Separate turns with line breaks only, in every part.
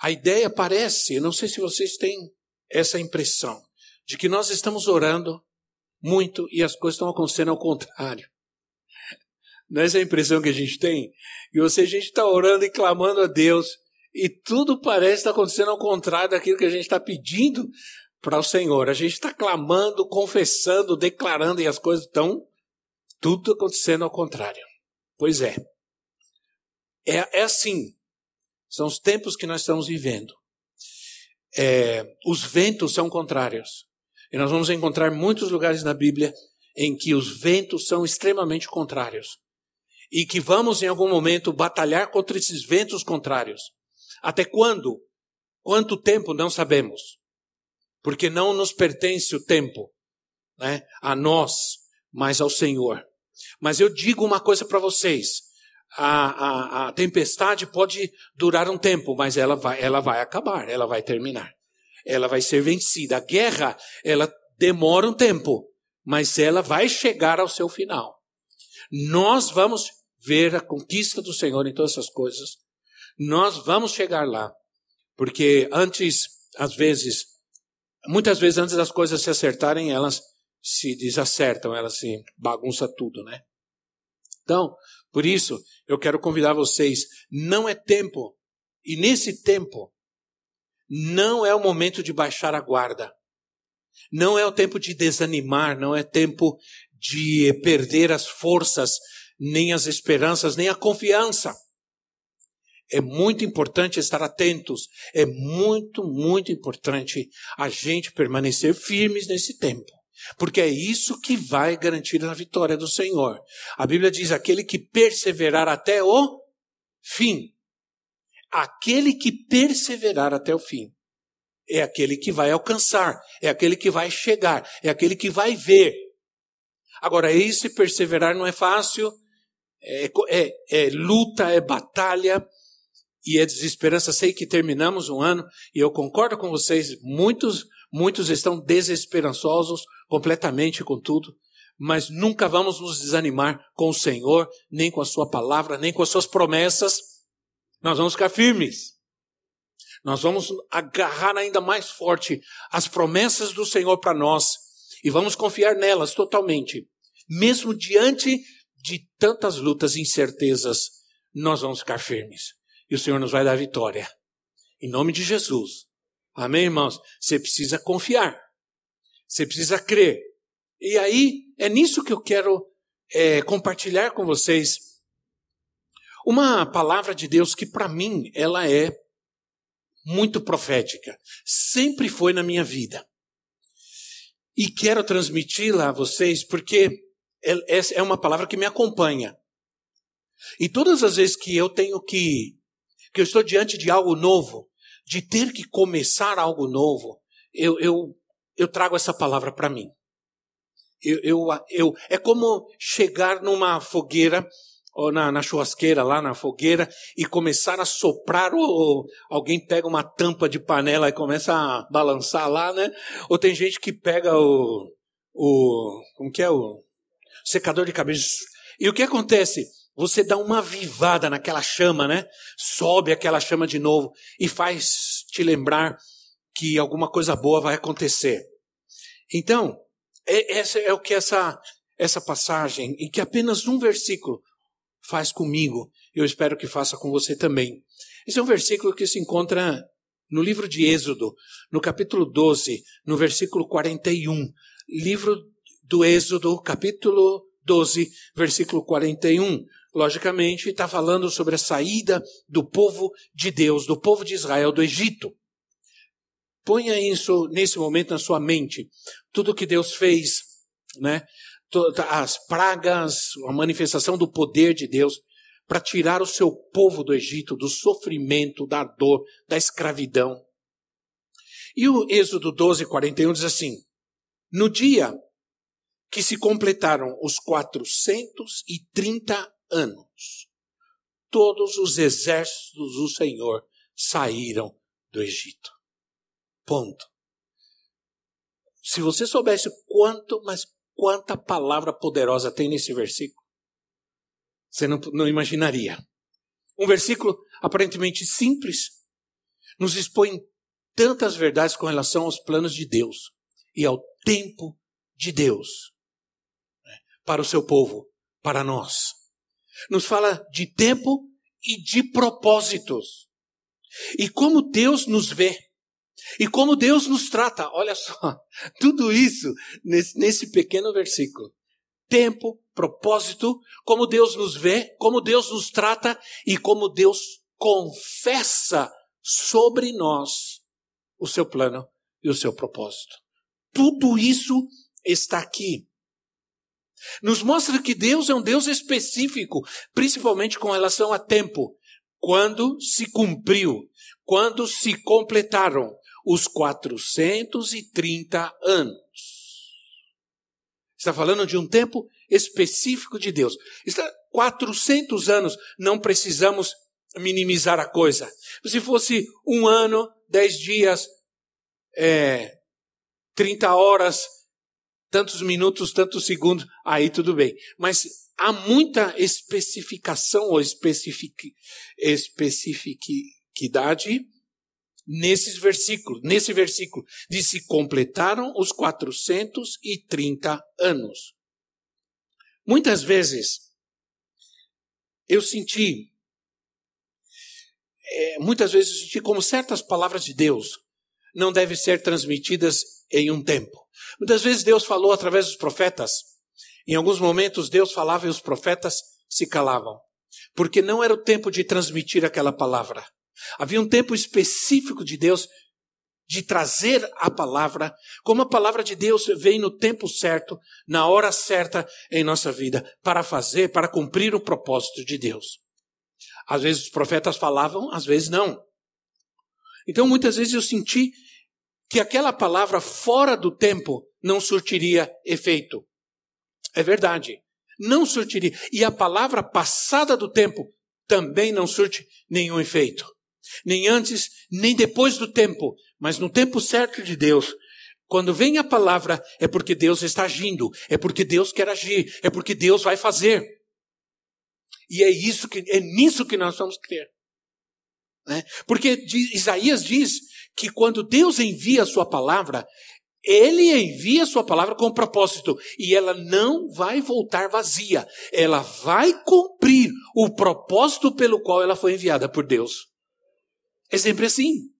A ideia parece, não sei se vocês têm essa impressão, de que nós estamos orando muito e as coisas estão acontecendo ao contrário. Não é essa a impressão que a gente tem? E você, a gente está orando e clamando a Deus e tudo parece estar acontecendo ao contrário daquilo que a gente está pedindo para o Senhor. A gente está clamando, confessando, declarando e as coisas estão tudo acontecendo ao contrário. Pois é. É, é assim. São os tempos que nós estamos vivendo. É, os ventos são contrários. E nós vamos encontrar muitos lugares na Bíblia em que os ventos são extremamente contrários. E que vamos, em algum momento, batalhar contra esses ventos contrários. Até quando? Quanto tempo? Não sabemos. Porque não nos pertence o tempo né, a nós, mas ao Senhor. Mas eu digo uma coisa para vocês: a, a, a tempestade pode durar um tempo, mas ela vai, ela vai acabar, ela vai terminar. Ela vai ser vencida. A guerra, ela demora um tempo, mas ela vai chegar ao seu final. Nós vamos ver a conquista do Senhor em todas essas coisas. Nós vamos chegar lá. Porque antes, às vezes, muitas vezes antes das coisas se acertarem, elas se desacertam, elas se bagunçam tudo, né? Então, por isso, eu quero convidar vocês, não é tempo, e nesse tempo, não é o momento de baixar a guarda. Não é o tempo de desanimar, não é tempo de perder as forças, nem as esperanças, nem a confiança. É muito importante estar atentos. É muito, muito importante a gente permanecer firmes nesse tempo. Porque é isso que vai garantir a vitória do Senhor. A Bíblia diz: aquele que perseverar até o fim. Aquele que perseverar até o fim é aquele que vai alcançar, é aquele que vai chegar, é aquele que vai ver. Agora, esse perseverar não é fácil, é, é, é luta, é batalha e é desesperança. Sei que terminamos um ano e eu concordo com vocês, muitos, muitos estão desesperançosos completamente com tudo, mas nunca vamos nos desanimar com o Senhor, nem com a Sua palavra, nem com as Suas promessas. Nós vamos ficar firmes. Nós vamos agarrar ainda mais forte as promessas do Senhor para nós e vamos confiar nelas totalmente. Mesmo diante de tantas lutas e incertezas, nós vamos ficar firmes. E o Senhor nos vai dar vitória. Em nome de Jesus. Amém, irmãos? Você precisa confiar. Você precisa crer. E aí, é nisso que eu quero é, compartilhar com vocês uma palavra de Deus que, para mim, ela é muito profética. Sempre foi na minha vida. E quero transmiti-la a vocês porque essa é uma palavra que me acompanha. E todas as vezes que eu tenho que, que eu estou diante de algo novo, de ter que começar algo novo, eu, eu eu trago essa palavra para mim. Eu, eu, eu, é como chegar numa fogueira, ou na, na, churrasqueira, lá na fogueira, e começar a soprar, ou, ou, alguém pega uma tampa de panela e começa a balançar lá, né? Ou tem gente que pega o, o como que é o secador de cabelo. E o que acontece? Você dá uma avivada naquela chama, né? Sobe aquela chama de novo e faz te lembrar que alguma coisa boa vai acontecer. Então, é, essa é o que essa, essa passagem, em que apenas um versículo faz comigo, eu espero que faça com você também. Esse é um versículo que se encontra no livro de Êxodo, no capítulo 12, no versículo 41. Livro do Êxodo, capítulo 12, versículo 41. Logicamente, está falando sobre a saída do povo de Deus, do povo de Israel do Egito. Ponha isso nesse momento na sua mente. Tudo que Deus fez, né? As pragas, a manifestação do poder de Deus para tirar o seu povo do Egito, do sofrimento, da dor, da escravidão. E o Êxodo 12, 41 diz assim: No dia que se completaram os 430 anos, todos os exércitos do Senhor saíram do Egito. Ponto. Se você soubesse quanto, mas quanta palavra poderosa tem nesse versículo, você não, não imaginaria. Um versículo aparentemente simples nos expõe tantas verdades com relação aos planos de Deus e ao tempo de Deus né, para o seu povo, para nós. Nos fala de tempo e de propósitos. E como Deus nos vê. E como Deus nos trata. Olha só, tudo isso nesse, nesse pequeno versículo. Tempo, propósito, como Deus nos vê, como Deus nos trata e como Deus confessa sobre nós o seu plano e o seu propósito. Tudo isso está aqui. Nos mostra que Deus é um Deus específico, principalmente com relação a tempo. Quando se cumpriu, quando se completaram os 430 anos. Está falando de um tempo específico de Deus. Está 400 anos, não precisamos minimizar a coisa. Se fosse um ano, dez dias, é, 30 horas, tantos minutos, tantos segundos, aí tudo bem. Mas há muita especificação ou especific, especificidade nesses versículos. Nesse versículo diz se completaram os 430 anos. Muitas vezes eu senti é, muitas vezes eu senti como certas palavras de Deus não devem ser transmitidas em um tempo. Muitas vezes Deus falou através dos profetas. Em alguns momentos Deus falava e os profetas se calavam. Porque não era o tempo de transmitir aquela palavra. Havia um tempo específico de Deus de trazer a palavra, como a palavra de Deus vem no tempo certo, na hora certa em nossa vida, para fazer, para cumprir o propósito de Deus. Às vezes os profetas falavam, às vezes não. Então muitas vezes eu senti que aquela palavra fora do tempo não surtiria efeito. É verdade. Não surtiria. E a palavra passada do tempo também não surte nenhum efeito. Nem antes, nem depois do tempo, mas no tempo certo de Deus. Quando vem a palavra, é porque Deus está agindo, é porque Deus quer agir, é porque Deus vai fazer. E é isso que é nisso que nós vamos crer. Né? Porque Isaías diz que quando Deus envia a sua palavra, ele envia a sua palavra com propósito e ela não vai voltar vazia. Ela vai cumprir o propósito pelo qual ela foi enviada por Deus. É sempre assim.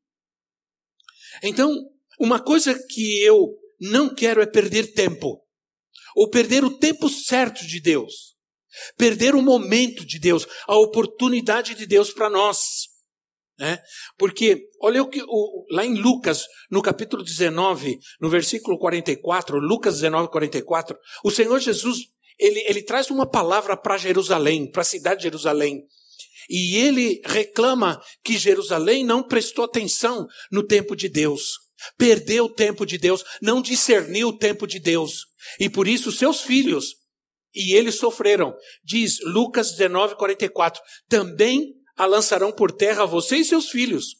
Então, uma coisa que eu não quero é perder tempo. Ou perder o tempo certo de Deus. Perder o momento de Deus, a oportunidade de Deus para nós. Né? Porque, olha o que o, lá em Lucas, no capítulo 19, no versículo 44, Lucas 19, 44, o Senhor Jesus, ele, ele traz uma palavra para Jerusalém, para a cidade de Jerusalém. E ele reclama que Jerusalém não prestou atenção no tempo de Deus. Perdeu o tempo de Deus, não discerniu o tempo de Deus. E por isso seus filhos e eles sofreram. Diz Lucas 19, 44. Também a lançarão por terra você e seus filhos.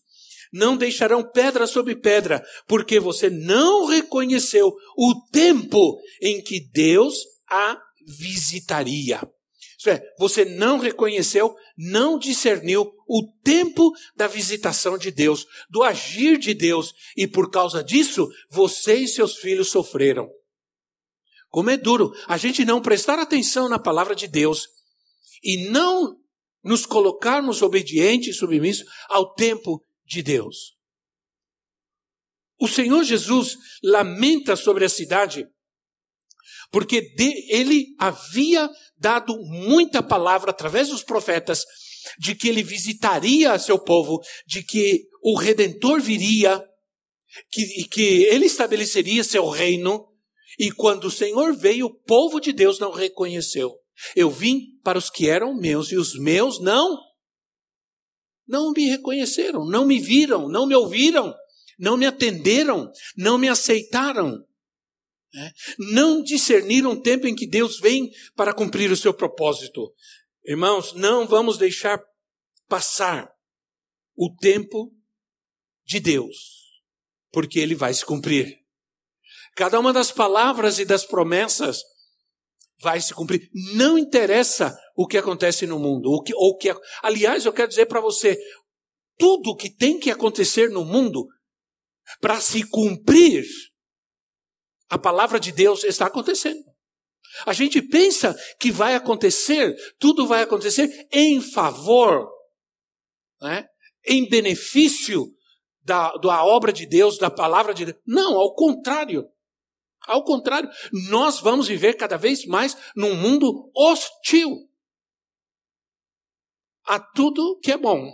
Não deixarão pedra sobre pedra, porque você não reconheceu o tempo em que Deus a visitaria. Isso é, você não reconheceu, não discerniu o tempo da visitação de Deus, do agir de Deus, e por causa disso, você e seus filhos sofreram. Como é duro a gente não prestar atenção na palavra de Deus e não nos colocarmos obedientes e submissos ao tempo de Deus. O Senhor Jesus lamenta sobre a cidade porque de, ele havia dado muita palavra através dos profetas de que ele visitaria seu povo, de que o redentor viria, que, que ele estabeleceria seu reino, e quando o Senhor veio, o povo de Deus não reconheceu. Eu vim para os que eram meus e os meus não não me reconheceram, não me viram, não me ouviram, não me atenderam, não me aceitaram. Né? Não discerniram o tempo em que Deus vem para cumprir o seu propósito. Irmãos, não vamos deixar passar o tempo de Deus, porque ele vai se cumprir. Cada uma das palavras e das promessas vai se cumprir. Não interessa o que acontece no mundo, o que, ou que, aliás, eu quero dizer para você, tudo que tem que acontecer no mundo para se cumprir a palavra de Deus está acontecendo. A gente pensa que vai acontecer, tudo vai acontecer em favor, né? em benefício da, da obra de Deus, da palavra de Deus. Não, ao contrário. Ao contrário, nós vamos viver cada vez mais num mundo hostil a tudo que é bom.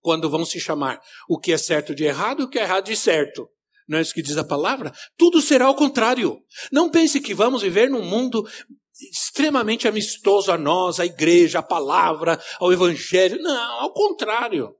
Quando vão se chamar o que é certo de errado e o que é errado de certo. Não é isso que diz a palavra? Tudo será ao contrário. Não pense que vamos viver num mundo extremamente amistoso a nós, à igreja, à palavra, ao evangelho. Não, ao contrário.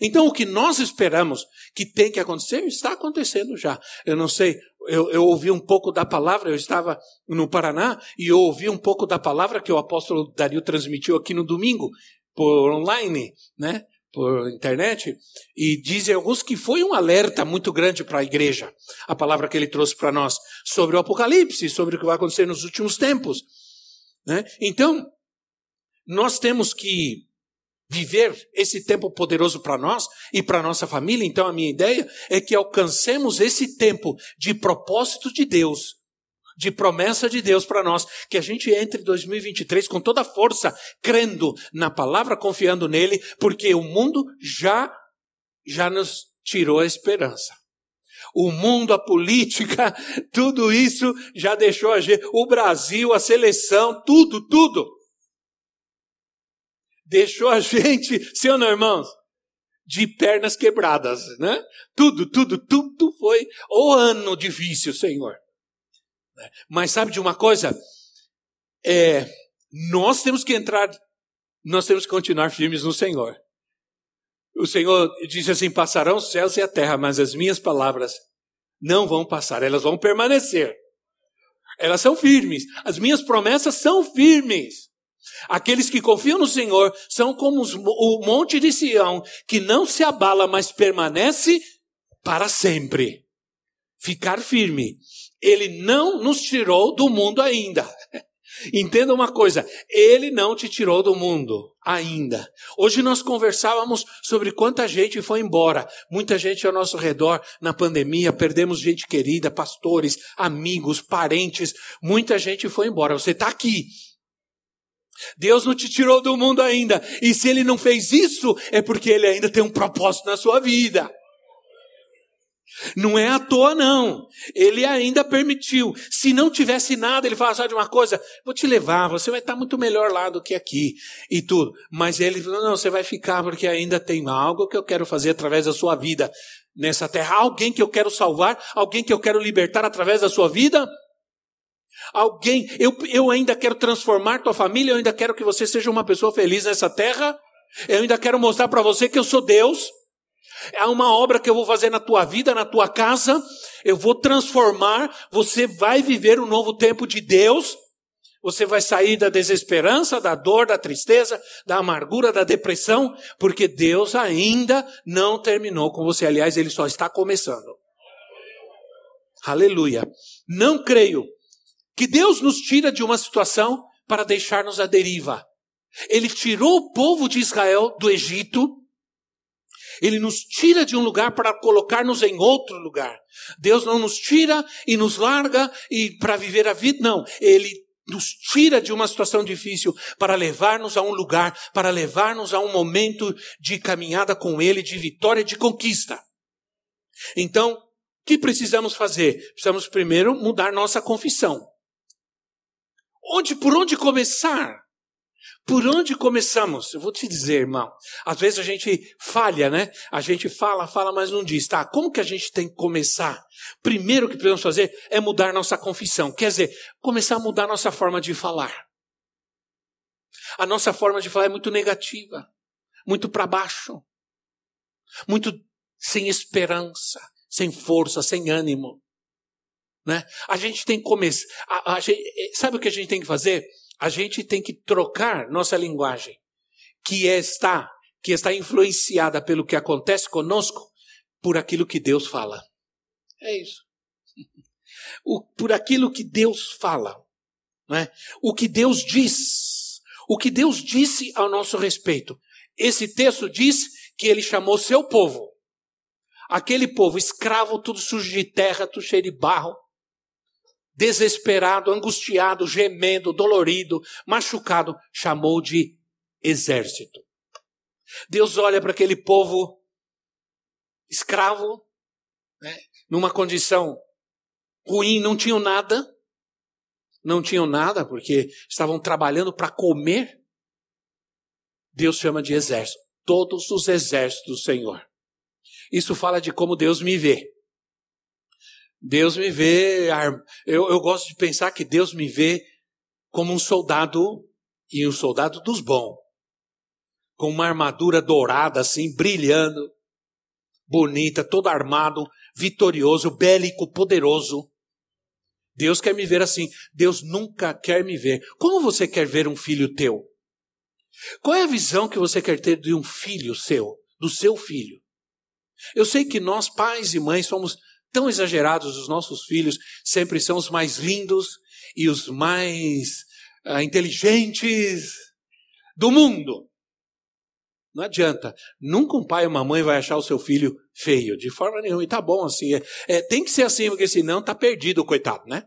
Então, o que nós esperamos que tem que acontecer, está acontecendo já. Eu não sei, eu, eu, ouvi um pouco da palavra, eu estava no Paraná e eu ouvi um pouco da palavra que o apóstolo Dario transmitiu aqui no domingo, por online, né? Por internet, e dizem alguns que foi um alerta muito grande para a igreja, a palavra que ele trouxe para nós, sobre o Apocalipse, sobre o que vai acontecer nos últimos tempos. Né? Então, nós temos que viver esse tempo poderoso para nós e para nossa família. Então a minha ideia é que alcancemos esse tempo de propósito de Deus, de promessa de Deus para nós, que a gente entre 2023 com toda a força, crendo na palavra, confiando nele, porque o mundo já já nos tirou a esperança. O mundo, a política, tudo isso já deixou a gente, o Brasil, a seleção, tudo, tudo deixou a gente, ou não, irmãos? De pernas quebradas, né? Tudo, tudo, tudo foi o ano difícil, Senhor. Mas sabe de uma coisa? É, nós temos que entrar, nós temos que continuar firmes no Senhor. O Senhor disse assim: passarão os céus e a terra, mas as minhas palavras não vão passar, elas vão permanecer. Elas são firmes. As minhas promessas são firmes. Aqueles que confiam no Senhor são como o monte de Sião, que não se abala, mas permanece para sempre. Ficar firme. Ele não nos tirou do mundo ainda. Entenda uma coisa, ele não te tirou do mundo ainda. Hoje nós conversávamos sobre quanta gente foi embora. Muita gente ao nosso redor na pandemia, perdemos gente querida, pastores, amigos, parentes. Muita gente foi embora. Você está aqui, Deus não te tirou do mundo ainda. E se ele não fez isso, é porque ele ainda tem um propósito na sua vida. Não é à toa, não. Ele ainda permitiu. Se não tivesse nada, ele fala, sabe de uma coisa? Vou te levar, você vai estar muito melhor lá do que aqui e tudo. Mas ele falou, não, você vai ficar porque ainda tem algo que eu quero fazer através da sua vida nessa terra. Alguém que eu quero salvar, alguém que eu quero libertar através da sua vida. Alguém, eu, eu ainda quero transformar tua família, eu ainda quero que você seja uma pessoa feliz nessa terra, eu ainda quero mostrar para você que eu sou Deus. Há uma obra que eu vou fazer na tua vida, na tua casa, eu vou transformar, você vai viver um novo tempo de Deus. Você vai sair da desesperança, da dor, da tristeza, da amargura, da depressão, porque Deus ainda não terminou com você. Aliás, ele só está começando. Aleluia. Não creio que Deus nos tira de uma situação para deixar-nos à deriva. Ele tirou o povo de Israel do Egito. Ele nos tira de um lugar para colocar-nos em outro lugar. Deus não nos tira e nos larga e para viver a vida, não. Ele nos tira de uma situação difícil para levar-nos a um lugar, para levar-nos a um momento de caminhada com Ele, de vitória, de conquista. Então, o que precisamos fazer? Precisamos primeiro mudar nossa confissão. Onde, por onde começar? Por onde começamos? Eu vou te dizer, irmão. Às vezes a gente falha, né? A gente fala, fala, mas não diz. Tá, como que a gente tem que começar? Primeiro que precisamos fazer é mudar nossa confissão. Quer dizer, começar a mudar nossa forma de falar. A nossa forma de falar é muito negativa, muito para baixo, muito sem esperança, sem força, sem ânimo. Né? A gente tem que começar. A, a gente, sabe o que a gente tem que fazer? A gente tem que trocar nossa linguagem, que está, que está influenciada pelo que acontece conosco, por aquilo que Deus fala. É isso. O, por aquilo que Deus fala. Né? O que Deus diz. O que Deus disse ao nosso respeito. Esse texto diz que ele chamou seu povo. Aquele povo escravo, tudo sujo de terra, tudo cheio de barro, desesperado, angustiado, gemendo, dolorido, machucado, chamou de exército. Deus olha para aquele povo escravo, né, numa condição ruim, não tinham nada, não tinham nada porque estavam trabalhando para comer. Deus chama de exército, todos os exércitos do Senhor. Isso fala de como Deus me vê. Deus me vê, eu, eu gosto de pensar que Deus me vê como um soldado, e um soldado dos bons, com uma armadura dourada assim, brilhando, bonita, todo armado, vitorioso, bélico, poderoso. Deus quer me ver assim. Deus nunca quer me ver. Como você quer ver um filho teu? Qual é a visão que você quer ter de um filho seu, do seu filho? Eu sei que nós, pais e mães, somos tão exagerados, os nossos filhos sempre são os mais lindos e os mais uh, inteligentes do mundo. Não adianta. Nunca um pai ou uma mãe vai achar o seu filho feio, de forma nenhuma. E tá bom assim. É, é, tem que ser assim, porque senão tá perdido, coitado, né?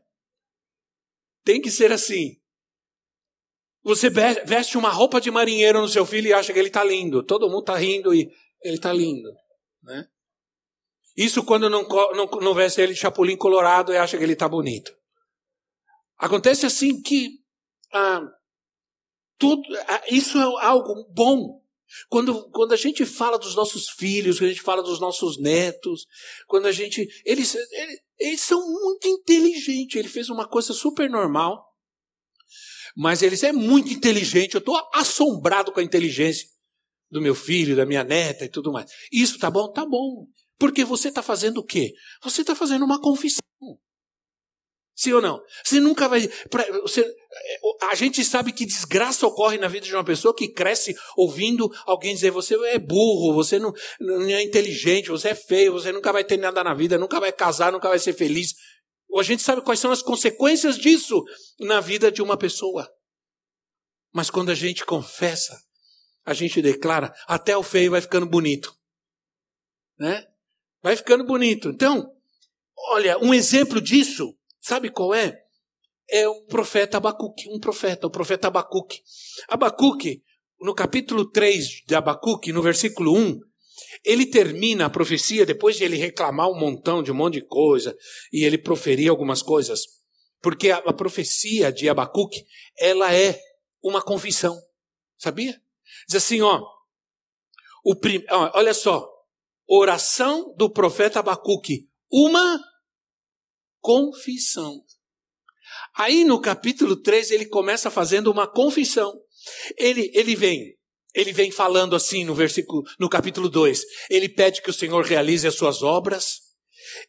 Tem que ser assim. Você veste uma roupa de marinheiro no seu filho e acha que ele tá lindo. Todo mundo tá rindo e ele tá lindo, né? Isso quando não, não, não veste ele de chapulim colorado e acha que ele está bonito. Acontece assim que ah, tudo, ah, isso é algo bom. Quando, quando a gente fala dos nossos filhos, quando a gente fala dos nossos netos, quando a gente. Eles, eles, eles são muito inteligentes. Ele fez uma coisa super normal. Mas eles é muito inteligente. Eu estou assombrado com a inteligência do meu filho, da minha neta e tudo mais. Isso tá bom? Tá bom. Porque você está fazendo o quê? Você está fazendo uma confissão. Sim ou não? Você nunca vai. Você, a gente sabe que desgraça ocorre na vida de uma pessoa que cresce ouvindo alguém dizer: você é burro, você não, não é inteligente, você é feio, você nunca vai ter nada na vida, nunca vai casar, nunca vai ser feliz. A gente sabe quais são as consequências disso na vida de uma pessoa. Mas quando a gente confessa, a gente declara, até o feio vai ficando bonito. Né? Vai ficando bonito. Então, olha, um exemplo disso, sabe qual é? É o profeta Abacuque, um profeta, o profeta Abacuque. Abacuque, no capítulo 3 de Abacuque, no versículo 1, ele termina a profecia depois de ele reclamar um montão de um monte de coisa e ele proferir algumas coisas. Porque a, a profecia de Abacuque, ela é uma confissão. Sabia? Diz assim, ó, o prim, olha só, oração do profeta Abacuque, uma confissão. Aí no capítulo 3 ele começa fazendo uma confissão. Ele, ele vem, ele vem falando assim no versículo, no capítulo 2. Ele pede que o Senhor realize as suas obras.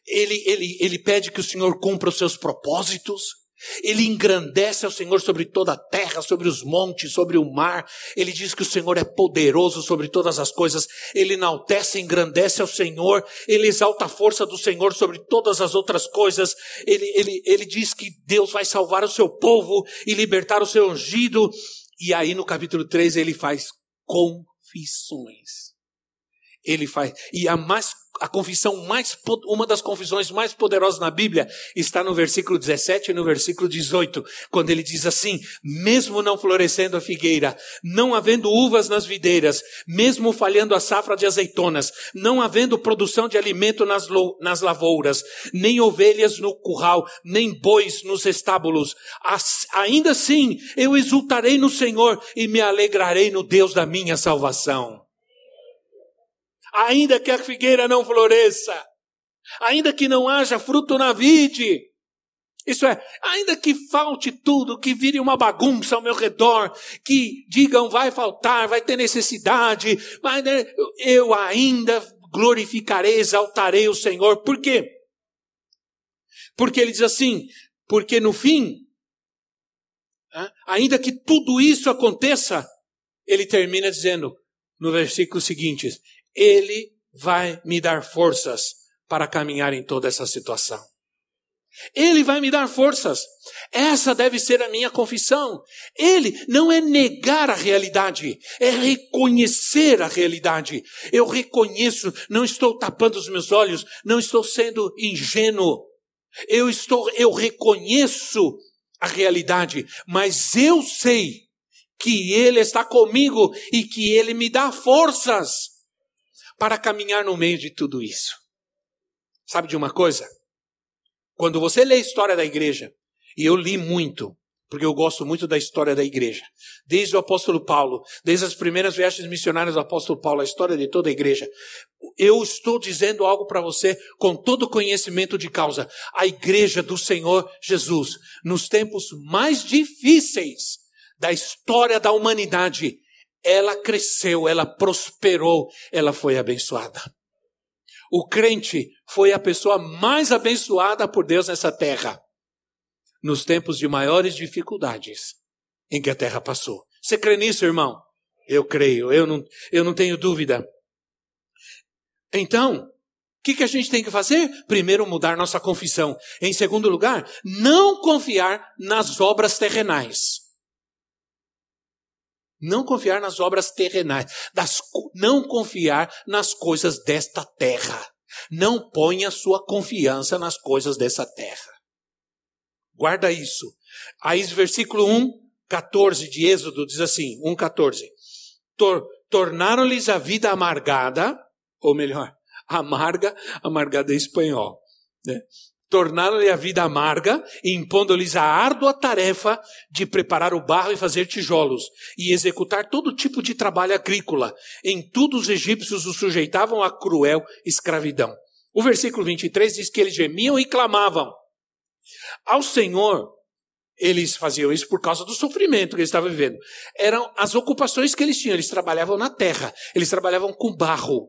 Ele, ele, ele pede que o Senhor cumpra os seus propósitos. Ele engrandece ao Senhor sobre toda a terra, sobre os montes, sobre o mar. Ele diz que o Senhor é poderoso sobre todas as coisas. Ele enaltece engrandece ao Senhor. Ele exalta a força do Senhor sobre todas as outras coisas. Ele, ele, ele diz que Deus vai salvar o seu povo e libertar o seu ungido. E aí no capítulo 3 ele faz confissões. Ele faz. E a mais a confissão mais, uma das confissões mais poderosas na Bíblia está no versículo 17 e no versículo 18, quando ele diz assim: mesmo não florescendo a figueira, não havendo uvas nas videiras, mesmo falhando a safra de azeitonas, não havendo produção de alimento nas, nas lavouras, nem ovelhas no curral, nem bois nos estábulos, ainda assim eu exultarei no Senhor e me alegrarei no Deus da minha salvação ainda que a figueira não floresça, ainda que não haja fruto na vide, isso é, ainda que falte tudo, que vire uma bagunça ao meu redor, que digam vai faltar, vai ter necessidade, mas né, eu ainda glorificarei, exaltarei o Senhor. Por quê? Porque ele diz assim: porque no fim, ainda que tudo isso aconteça, ele termina dizendo no versículo seguinte: Ele vai me dar forças para caminhar em toda essa situação. Ele vai me dar forças. Essa deve ser a minha confissão. Ele não é negar a realidade, é reconhecer a realidade. Eu reconheço, não estou tapando os meus olhos, não estou sendo ingênuo. Eu estou, eu reconheço a realidade, mas eu sei que ele está comigo e que ele me dá forças para caminhar no meio de tudo isso. Sabe de uma coisa? Quando você lê a história da igreja, e eu li muito, porque eu gosto muito da história da igreja. Desde o apóstolo Paulo, desde as primeiras viagens missionárias do apóstolo Paulo, a história de toda a igreja. Eu estou dizendo algo para você com todo conhecimento de causa. A igreja do Senhor Jesus, nos tempos mais difíceis da história da humanidade, ela cresceu, ela prosperou, ela foi abençoada. O crente foi a pessoa mais abençoada por Deus nessa terra, nos tempos de maiores dificuldades em que a terra passou. Você crê nisso, irmão? Eu creio, eu não, eu não tenho dúvida. Então, o que, que a gente tem que fazer? Primeiro, mudar nossa confissão. Em segundo lugar, não confiar nas obras terrenais. Não confiar nas obras terrenais, das, não confiar nas coisas desta terra. Não ponha sua confiança nas coisas dessa terra. Guarda isso. Aí, versículo 1, 14 de Êxodo diz assim: 1, 14. Tor, Tornaram-lhes a vida amargada, ou melhor, amarga, amargada em espanhol. Né? Tornaram-lhe a vida amarga, impondo-lhes a árdua tarefa de preparar o barro e fazer tijolos, e executar todo tipo de trabalho agrícola. Em tudo os egípcios os sujeitavam à cruel escravidão. O versículo 23 diz que eles gemiam e clamavam. Ao Senhor, eles faziam isso por causa do sofrimento que eles estavam vivendo. Eram as ocupações que eles tinham. Eles trabalhavam na terra, eles trabalhavam com barro.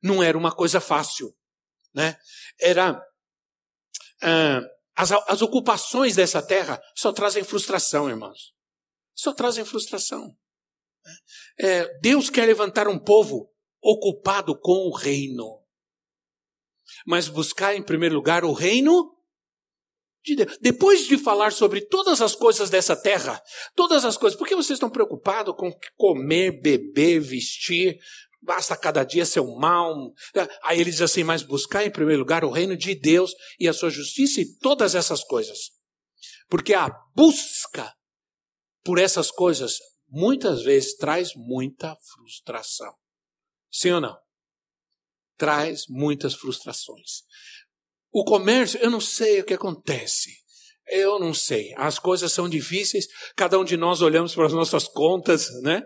Não era uma coisa fácil, né? Era ah, as, as ocupações dessa terra só trazem frustração, irmãos. Só trazem frustração. É, Deus quer levantar um povo ocupado com o reino. Mas buscar em primeiro lugar o reino de Deus. Depois de falar sobre todas as coisas dessa terra, todas as coisas, por que vocês estão preocupados com comer, beber, vestir? Basta cada dia ser um mal. Aí ele diz assim: mas buscar em primeiro lugar o reino de Deus e a sua justiça e todas essas coisas. Porque a busca por essas coisas muitas vezes traz muita frustração. Sim ou não? Traz muitas frustrações. O comércio, eu não sei o que acontece. Eu não sei. As coisas são difíceis. Cada um de nós olhamos para as nossas contas, né?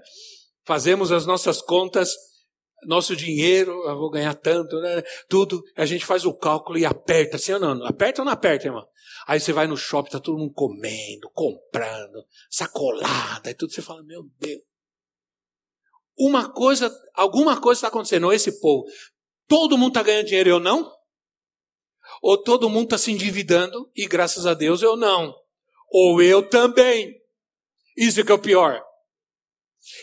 Fazemos as nossas contas nosso dinheiro, eu vou ganhar tanto, né? Tudo, a gente faz o cálculo e aperta, assim ou não? Aperta ou não aperta, irmão? Aí você vai no shopping, tá todo mundo comendo, comprando, sacolada e tudo, você fala, meu Deus. Uma coisa, alguma coisa está acontecendo, esse povo, todo mundo está ganhando dinheiro, eu não? Ou todo mundo está se endividando e graças a Deus eu não? Ou eu também. Isso que é o pior.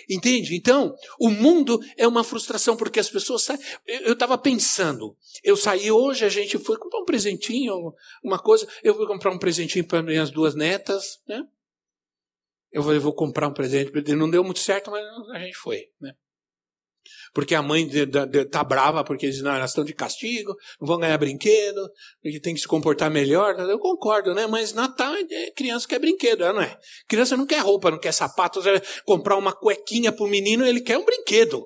Entende? Então, o mundo é uma frustração porque as pessoas saem. Eu estava pensando, eu saí hoje, a gente foi comprar um presentinho, uma coisa. Eu fui comprar um presentinho para minhas duas netas, né? Eu eu vou comprar um presente, não deu muito certo, mas a gente foi, né? Porque a mãe tá brava porque eles não, elas estão de castigo, não vão ganhar brinquedo, porque tem que se comportar melhor. Eu concordo, né? Mas Natal é criança quer brinquedo, não é? Criança não quer roupa, não quer sapato. Você vai comprar uma cuequinha pro menino, ele quer um brinquedo.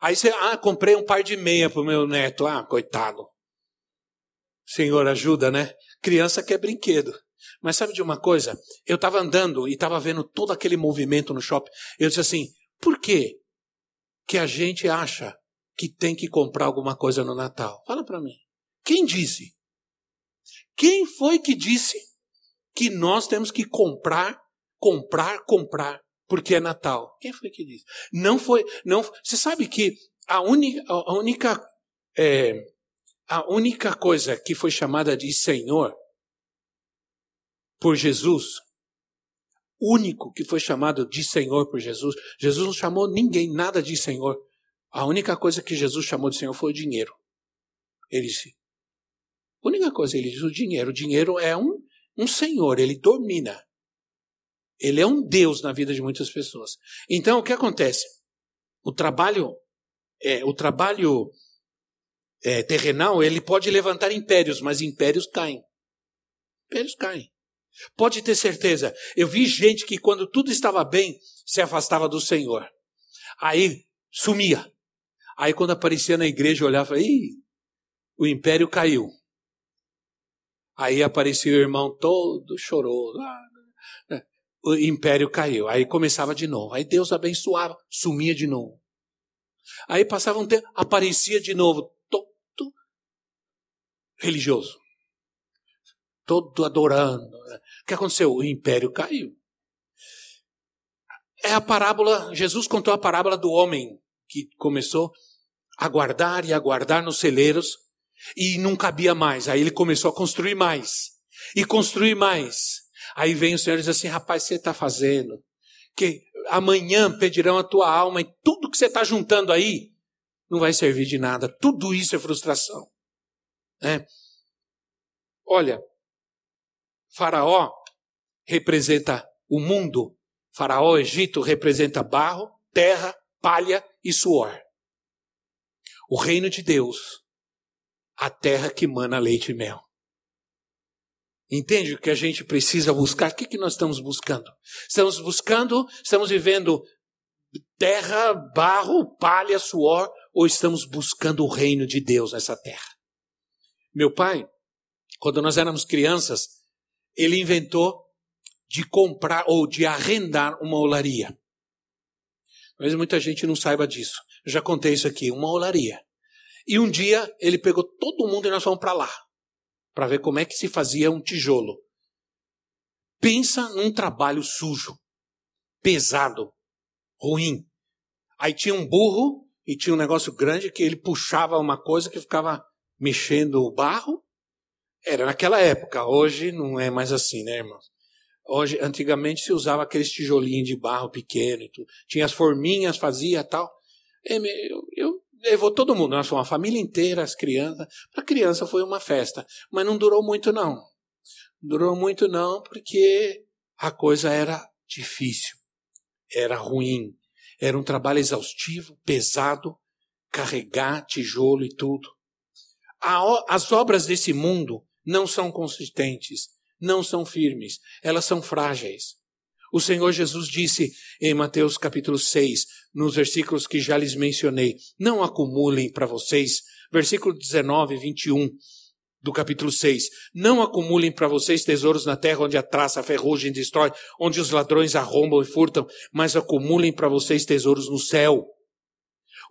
Aí você, ah, comprei um par de meia pro meu neto. Ah, coitado. Senhor, ajuda, né? Criança quer brinquedo. Mas sabe de uma coisa? Eu estava andando e estava vendo todo aquele movimento no shopping. Eu disse assim: por quê? Que a gente acha que tem que comprar alguma coisa no Natal? Fala para mim. Quem disse? Quem foi que disse que nós temos que comprar, comprar, comprar porque é Natal? Quem foi que disse? Não foi, não. Você sabe que a, única, a, única, é, a única coisa que foi chamada de Senhor por Jesus, único que foi chamado de Senhor por Jesus, Jesus não chamou ninguém nada de Senhor. A única coisa que Jesus chamou de Senhor foi o dinheiro. Ele disse, a única coisa, ele diz o dinheiro. O dinheiro é um, um senhor, ele domina. Ele é um Deus na vida de muitas pessoas. Então, o que acontece? O trabalho, é, o trabalho é, terrenal, ele pode levantar impérios, mas impérios caem. Impérios caem. Pode ter certeza. Eu vi gente que quando tudo estava bem, se afastava do Senhor. Aí sumia. Aí quando aparecia na igreja, olhava, ih, o império caiu. Aí aparecia o irmão todo choroso. Ah, o império caiu. Aí começava de novo. Aí Deus abençoava, sumia de novo. Aí passava um tempo, aparecia de novo, todo religioso. Todo adorando. Que aconteceu? O império caiu. É a parábola, Jesus contou a parábola do homem que começou a guardar e a guardar nos celeiros e não cabia mais. Aí ele começou a construir mais. E construir mais. Aí vem o Senhor e diz assim: rapaz, você está fazendo. Que amanhã pedirão a tua alma e tudo que você está juntando aí não vai servir de nada. Tudo isso é frustração. É. Olha, Faraó representa o mundo. Faraó, Egito, representa barro, terra, palha e suor. O reino de Deus a terra que mana leite e mel. Entende o que a gente precisa buscar? O que, que nós estamos buscando? Estamos buscando, estamos vivendo terra, barro, palha, suor, ou estamos buscando o reino de Deus nessa terra? Meu pai, quando nós éramos crianças, ele inventou de comprar ou de arrendar uma olaria. Mas muita gente não saiba disso. Eu já contei isso aqui, uma olaria. E um dia ele pegou todo mundo e nós fomos para lá, para ver como é que se fazia um tijolo. Pensa num trabalho sujo, pesado, ruim. Aí tinha um burro e tinha um negócio grande que ele puxava uma coisa que ficava mexendo o barro. Era naquela época, hoje não é mais assim, né, irmãos? Hoje, antigamente se usava aqueles tijolinhos de barro pequeno e tudo. Tinha as forminhas, fazia tal. Eu, eu levou todo mundo, nós fomos uma família inteira, as crianças. Para a criança foi uma festa, mas não durou muito não. Durou muito não, porque a coisa era difícil, era ruim, era um trabalho exaustivo, pesado, carregar tijolo e tudo. As obras desse mundo não são consistentes, não são firmes, elas são frágeis. O Senhor Jesus disse em Mateus capítulo 6, nos versículos que já lhes mencionei, não acumulem para vocês, versículo 19 e 21 do capítulo 6, não acumulem para vocês tesouros na terra onde a traça, a ferrugem destrói, onde os ladrões arrombam e furtam, mas acumulem para vocês tesouros no céu,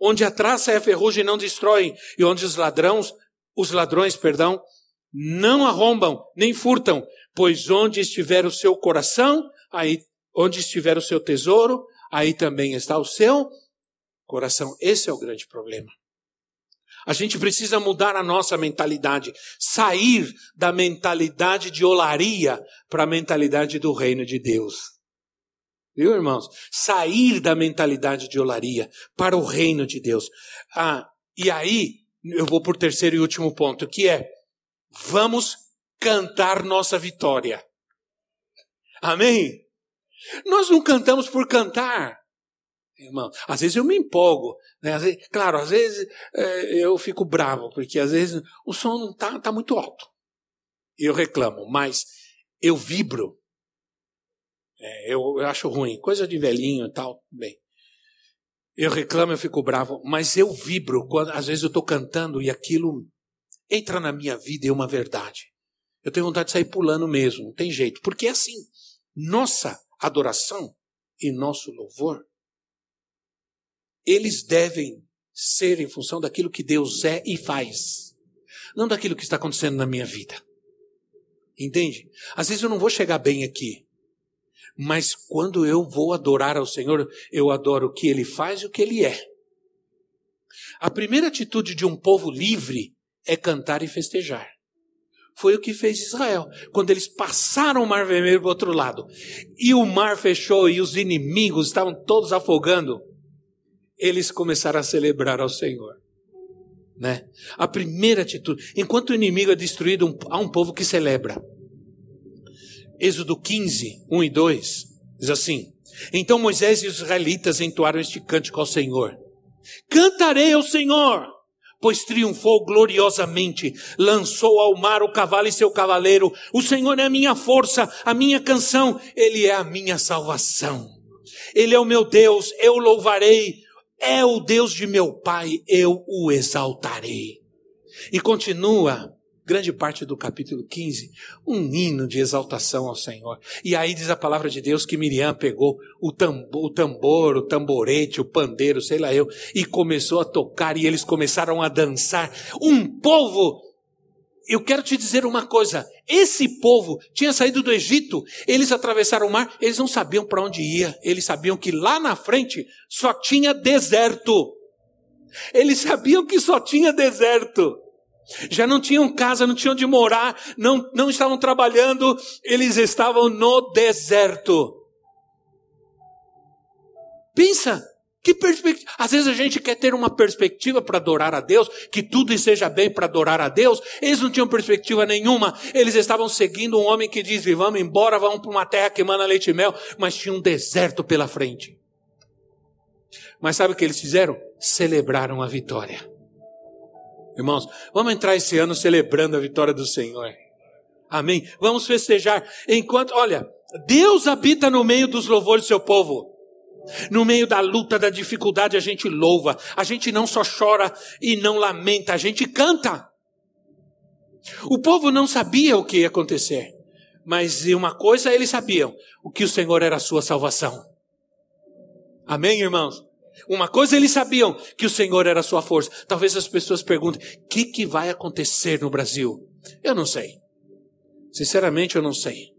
onde a traça e a ferrugem não destroem e onde os ladrões, os ladrões, perdão, não arrombam nem furtam, pois onde estiver o seu coração, aí onde estiver o seu tesouro, aí também está o seu coração. Esse é o grande problema. A gente precisa mudar a nossa mentalidade, sair da mentalidade de olaria para a mentalidade do reino de Deus. Viu, irmãos? Sair da mentalidade de olaria para o reino de Deus. Ah, e aí, eu vou por terceiro e último ponto, que é: vamos cantar nossa vitória. Amém? Nós não cantamos por cantar, irmão. Às vezes eu me empolgo. Né? Às vezes, claro, às vezes é, eu fico bravo, porque às vezes o som não está tá muito alto. Eu reclamo, mas eu vibro. É, eu, eu acho ruim, coisa de velhinho e tal, bem. Eu reclamo, eu fico bravo, mas eu vibro quando às vezes eu estou cantando e aquilo entra na minha vida e é uma verdade. Eu tenho vontade de sair pulando mesmo, não tem jeito, porque é assim. Nossa adoração e nosso louvor, eles devem ser em função daquilo que Deus é e faz, não daquilo que está acontecendo na minha vida. Entende? Às vezes eu não vou chegar bem aqui, mas quando eu vou adorar ao Senhor, eu adoro o que Ele faz e o que Ele é. A primeira atitude de um povo livre é cantar e festejar. Foi o que fez Israel. Quando eles passaram o Mar Vermelho para o outro lado, e o mar fechou e os inimigos estavam todos afogando, eles começaram a celebrar ao Senhor. Né? A primeira atitude. Enquanto o inimigo é destruído, há um povo que celebra. Êxodo 15, 1 e 2 diz assim: Então Moisés e os israelitas entoaram este cântico ao Senhor: Cantarei ao Senhor pois triunfou gloriosamente, lançou ao mar o cavalo e seu cavaleiro. O Senhor é a minha força, a minha canção, Ele é a minha salvação. Ele é o meu Deus, eu louvarei. É o Deus de meu Pai, eu o exaltarei. E continua grande parte do capítulo 15, um hino de exaltação ao Senhor. E aí diz a palavra de Deus que Miriam pegou o tambor, o, tambor, o tamborete, o pandeiro, sei lá eu, e começou a tocar e eles começaram a dançar. Um povo eu quero te dizer uma coisa: esse povo tinha saído do Egito, eles atravessaram o mar, eles não sabiam para onde ia, eles sabiam que lá na frente só tinha deserto. Eles sabiam que só tinha deserto. Já não tinham casa, não tinham onde morar, não, não estavam trabalhando, eles estavam no deserto. Pensa, que perspectiva. Às vezes a gente quer ter uma perspectiva para adorar a Deus, que tudo esteja bem para adorar a Deus. Eles não tinham perspectiva nenhuma. Eles estavam seguindo um homem que diz: vamos embora, vamos para uma terra que emana leite e mel, mas tinha um deserto pela frente. Mas sabe o que eles fizeram? Celebraram a vitória. Irmãos, vamos entrar esse ano celebrando a vitória do Senhor. Amém? Vamos festejar. Enquanto, olha, Deus habita no meio dos louvores do seu povo. No meio da luta, da dificuldade, a gente louva. A gente não só chora e não lamenta, a gente canta. O povo não sabia o que ia acontecer. Mas uma coisa eles sabiam: o que o Senhor era a sua salvação. Amém, irmãos? Uma coisa eles sabiam, que o Senhor era a sua força. Talvez as pessoas perguntem: o que, que vai acontecer no Brasil? Eu não sei. Sinceramente, eu não sei.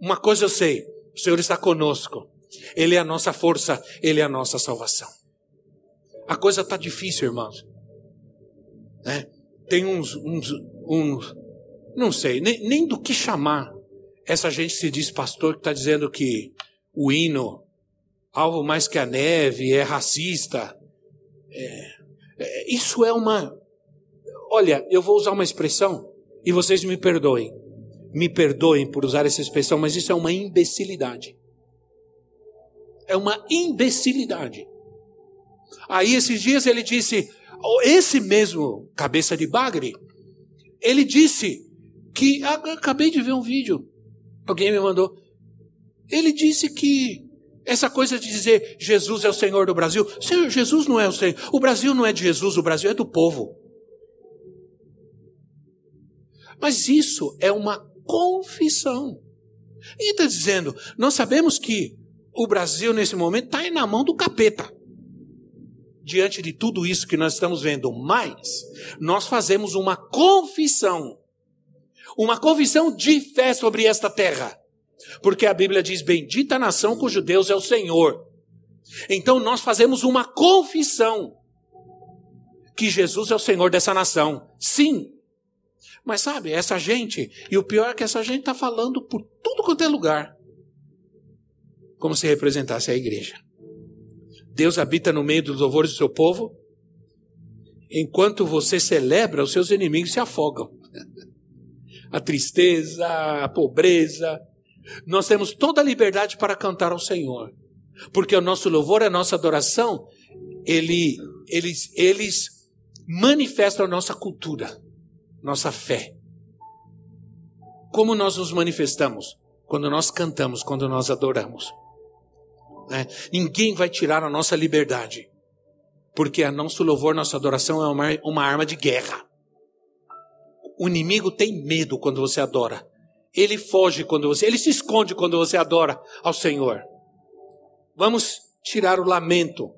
Uma coisa eu sei: o Senhor está conosco. Ele é a nossa força, Ele é a nossa salvação. A coisa está difícil, irmãos. Né? Tem uns, uns, uns, não sei, nem, nem do que chamar. Essa gente se diz pastor que está dizendo que o hino alvo mais que a neve, é racista. É, é, isso é uma. Olha, eu vou usar uma expressão e vocês me perdoem. Me perdoem por usar essa expressão, mas isso é uma imbecilidade. É uma imbecilidade. Aí esses dias ele disse, esse mesmo cabeça de bagre, ele disse que acabei de ver um vídeo, alguém me mandou. Ele disse que essa coisa de dizer Jesus é o Senhor do Brasil. Senhor, Jesus não é o Senhor. O Brasil não é de Jesus, o Brasil é do povo. Mas isso é uma confissão. E está dizendo, nós sabemos que o Brasil nesse momento está na mão do capeta. Diante de tudo isso que nós estamos vendo, mas nós fazemos uma confissão. Uma confissão de fé sobre esta terra. Porque a Bíblia diz: Bendita a nação cujo Deus é o Senhor. Então nós fazemos uma confissão que Jesus é o Senhor dessa nação. Sim. Mas sabe, essa gente, e o pior é que essa gente está falando por tudo quanto é lugar, como se representasse a igreja. Deus habita no meio dos louvores do seu povo, enquanto você celebra, os seus inimigos se afogam. A tristeza, a pobreza, nós temos toda a liberdade para cantar ao Senhor, porque o nosso louvor, a nossa adoração, ele, eles, eles manifestam a nossa cultura, nossa fé. Como nós nos manifestamos? Quando nós cantamos, quando nós adoramos. Né? Ninguém vai tirar a nossa liberdade, porque a nosso louvor, nossa adoração é uma, uma arma de guerra. O inimigo tem medo quando você adora. Ele foge quando você, ele se esconde quando você adora ao Senhor. Vamos tirar o lamento,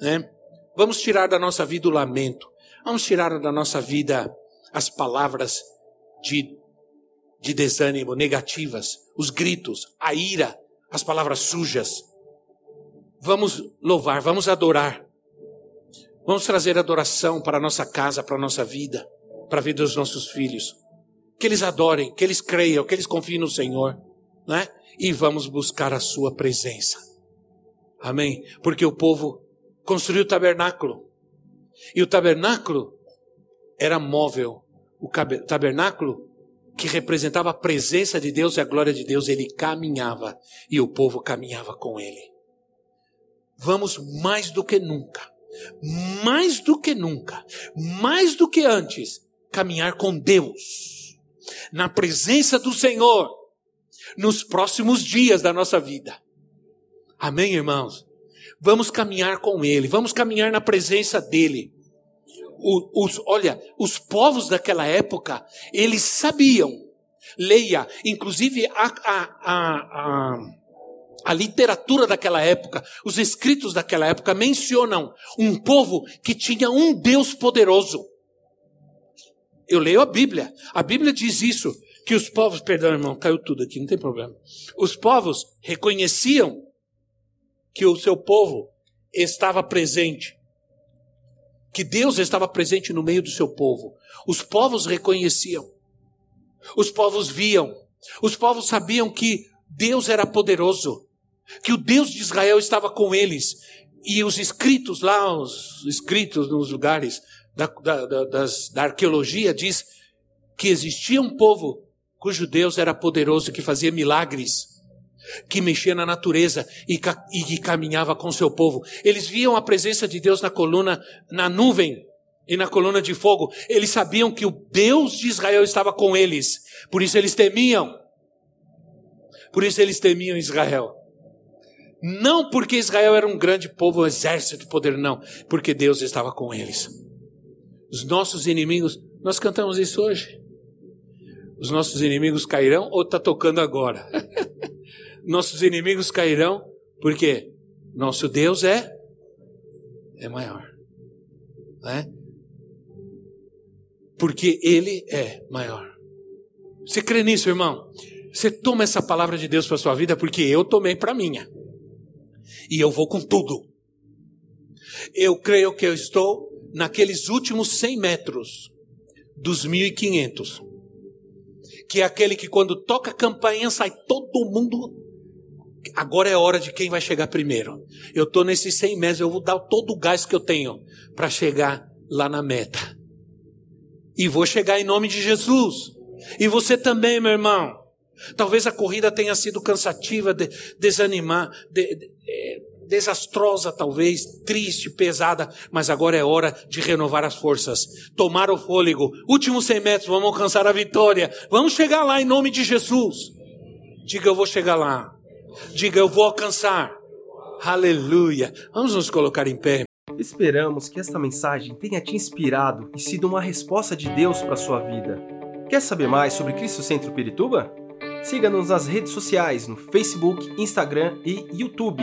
né? Vamos tirar da nossa vida o lamento. Vamos tirar da nossa vida as palavras de, de desânimo negativas, os gritos, a ira, as palavras sujas. Vamos louvar, vamos adorar. Vamos trazer adoração para a nossa casa, para a nossa vida, para a vida dos nossos filhos. Que eles adorem, que eles creiam, que eles confiem no Senhor, né? E vamos buscar a sua presença. Amém? Porque o povo construiu o tabernáculo. E o tabernáculo era móvel. O tabernáculo que representava a presença de Deus e a glória de Deus, ele caminhava e o povo caminhava com ele. Vamos mais do que nunca, mais do que nunca, mais do que antes, caminhar com Deus, na presença do Senhor, nos próximos dias da nossa vida. Amém, irmãos? Vamos caminhar com Ele, vamos caminhar na presença dEle os, olha, os povos daquela época, eles sabiam. Leia, inclusive a, a, a, a, a literatura daquela época, os escritos daquela época mencionam um povo que tinha um Deus poderoso. Eu leio a Bíblia. A Bíblia diz isso, que os povos, perdão, irmão, caiu tudo aqui, não tem problema. Os povos reconheciam que o seu povo estava presente que Deus estava presente no meio do seu povo. Os povos reconheciam, os povos viam, os povos sabiam que Deus era poderoso, que o Deus de Israel estava com eles. E os escritos lá, os escritos nos lugares da, da, da, das, da arqueologia, diz que existia um povo cujo Deus era poderoso, que fazia milagres que mexia na natureza e, e que caminhava com seu povo. Eles viam a presença de Deus na coluna, na nuvem e na coluna de fogo. Eles sabiam que o Deus de Israel estava com eles. Por isso eles temiam. Por isso eles temiam Israel. Não porque Israel era um grande povo, um exército de poder, não. Porque Deus estava com eles. Os nossos inimigos, nós cantamos isso hoje. Os nossos inimigos cairão ou está tocando agora? nossos inimigos cairão, porque nosso Deus é é maior, né? Porque Ele é maior. Você crê nisso, irmão? Você toma essa palavra de Deus para sua vida, porque eu tomei para minha. E eu vou com tudo. Eu creio que eu estou naqueles últimos 100 metros dos 1500. Que é aquele que quando toca a campainha sai todo mundo agora é hora de quem vai chegar primeiro. Eu estou nesses 100 metros, eu vou dar todo o gás que eu tenho para chegar lá na meta. E vou chegar em nome de Jesus. E você também, meu irmão. Talvez a corrida tenha sido cansativa, de, desanimar, de, de, é, desastrosa, talvez, triste, pesada, mas agora é hora de renovar as forças, tomar o fôlego. Últimos 100 metros, vamos alcançar a vitória. Vamos chegar lá em nome de Jesus. Diga, eu vou chegar lá. Diga, eu vou alcançar. Aleluia. Vamos nos colocar em pé.
Esperamos que esta mensagem tenha te inspirado e sido uma resposta de Deus para a sua vida. Quer saber mais sobre Cristo Centro Pirituba? Siga-nos nas redes sociais no Facebook, Instagram e YouTube,